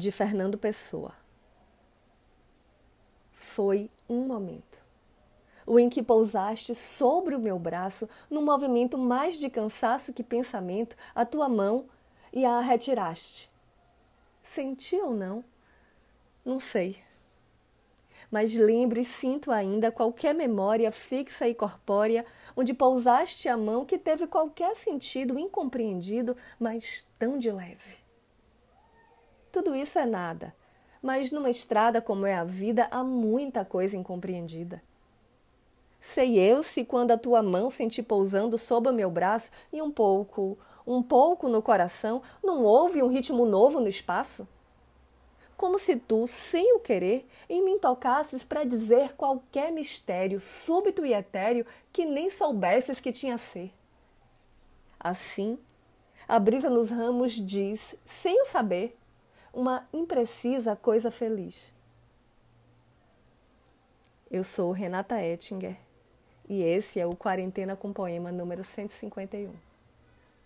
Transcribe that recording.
de Fernando Pessoa. Foi um momento, o em que pousaste sobre o meu braço, num movimento mais de cansaço que pensamento, a tua mão e a retiraste. Senti ou não? Não sei. Mas lembro e sinto ainda qualquer memória fixa e corpórea onde pousaste a mão que teve qualquer sentido incompreendido, mas tão de leve. Tudo isso é nada, mas numa estrada como é a vida há muita coisa incompreendida. Sei eu se quando a tua mão senti pousando sob o meu braço e um pouco, um pouco no coração, não houve um ritmo novo no espaço? Como se tu, sem o querer, em mim tocasses para dizer qualquer mistério súbito e etéreo que nem soubesses que tinha ser. Assim, a brisa nos ramos diz, sem o saber, uma imprecisa coisa feliz. Eu sou Renata Ettinger e esse é o Quarentena com Poema número 151.